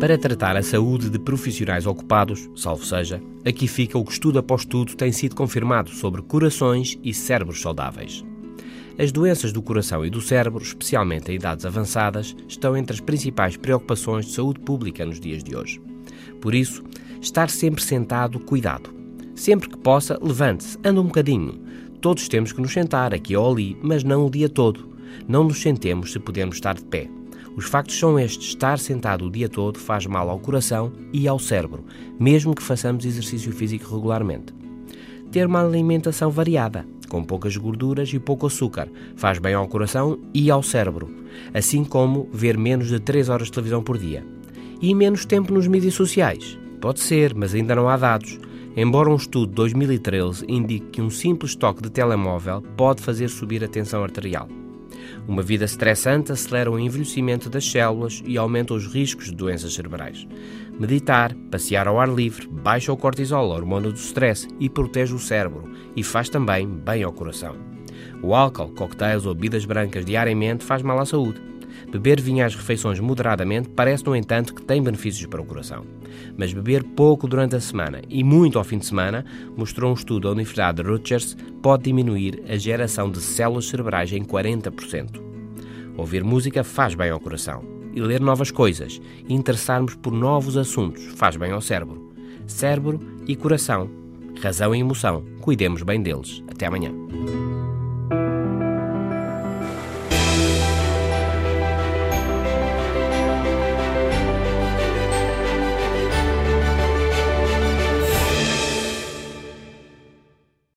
Para tratar a saúde de profissionais ocupados, salvo seja, aqui fica o que estudo após estudo tem sido confirmado sobre corações e cérebros saudáveis. As doenças do coração e do cérebro, especialmente em idades avançadas, estão entre as principais preocupações de saúde pública nos dias de hoje. Por isso, estar sempre sentado, cuidado. Sempre que possa, levante-se, anda um bocadinho. Todos temos que nos sentar aqui ou ali, mas não o dia todo. Não nos sentemos se podemos estar de pé. Os factos são estes: estar sentado o dia todo faz mal ao coração e ao cérebro, mesmo que façamos exercício físico regularmente. Ter uma alimentação variada, com poucas gorduras e pouco açúcar, faz bem ao coração e ao cérebro, assim como ver menos de 3 horas de televisão por dia. E menos tempo nos mídias sociais. Pode ser, mas ainda não há dados. Embora um estudo de 2013 indique que um simples toque de telemóvel pode fazer subir a tensão arterial. Uma vida estressante acelera o envelhecimento das células e aumenta os riscos de doenças cerebrais. Meditar, passear ao ar livre, baixa o cortisol, a hormona do stress, e protege o cérebro e faz também bem ao coração. O álcool, coquetéis ou bebidas brancas diariamente faz mal à saúde. Beber vinho às refeições moderadamente parece, no entanto, que tem benefícios para o coração. Mas beber pouco durante a semana e muito ao fim de semana, mostrou um estudo da Universidade de Rutgers, pode diminuir a geração de células cerebrais em 40%. Ouvir música faz bem ao coração. E ler novas coisas, e interessarmos por novos assuntos, faz bem ao cérebro. Cérebro e coração. Razão e emoção. Cuidemos bem deles. Até amanhã.